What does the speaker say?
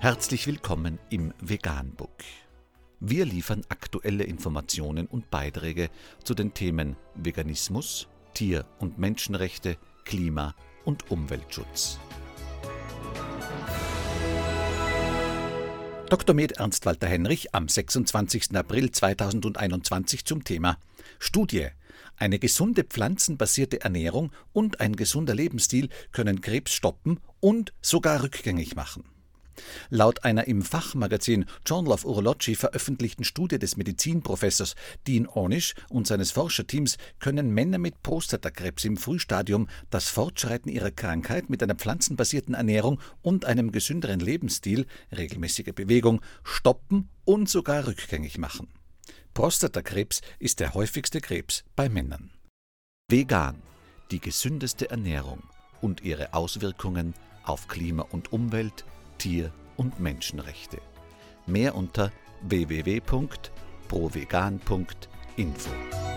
Herzlich willkommen im Veganbook. Wir liefern aktuelle Informationen und Beiträge zu den Themen Veganismus, Tier- und Menschenrechte, Klima- und Umweltschutz. Dr. Med Ernst Walter Henrich am 26. April 2021 zum Thema Studie. Eine gesunde pflanzenbasierte Ernährung und ein gesunder Lebensstil können Krebs stoppen und sogar rückgängig machen. Laut einer im Fachmagazin Journal of Urology veröffentlichten Studie des Medizinprofessors Dean Ornish und seines Forscherteams können Männer mit Prostatakrebs im Frühstadium das Fortschreiten ihrer Krankheit mit einer pflanzenbasierten Ernährung und einem gesünderen Lebensstil, regelmäßiger Bewegung, stoppen und sogar rückgängig machen. Prostatakrebs ist der häufigste Krebs bei Männern. Vegan, die gesündeste Ernährung und ihre Auswirkungen auf Klima und Umwelt – Tier- und Menschenrechte. Mehr unter www.provegan.info.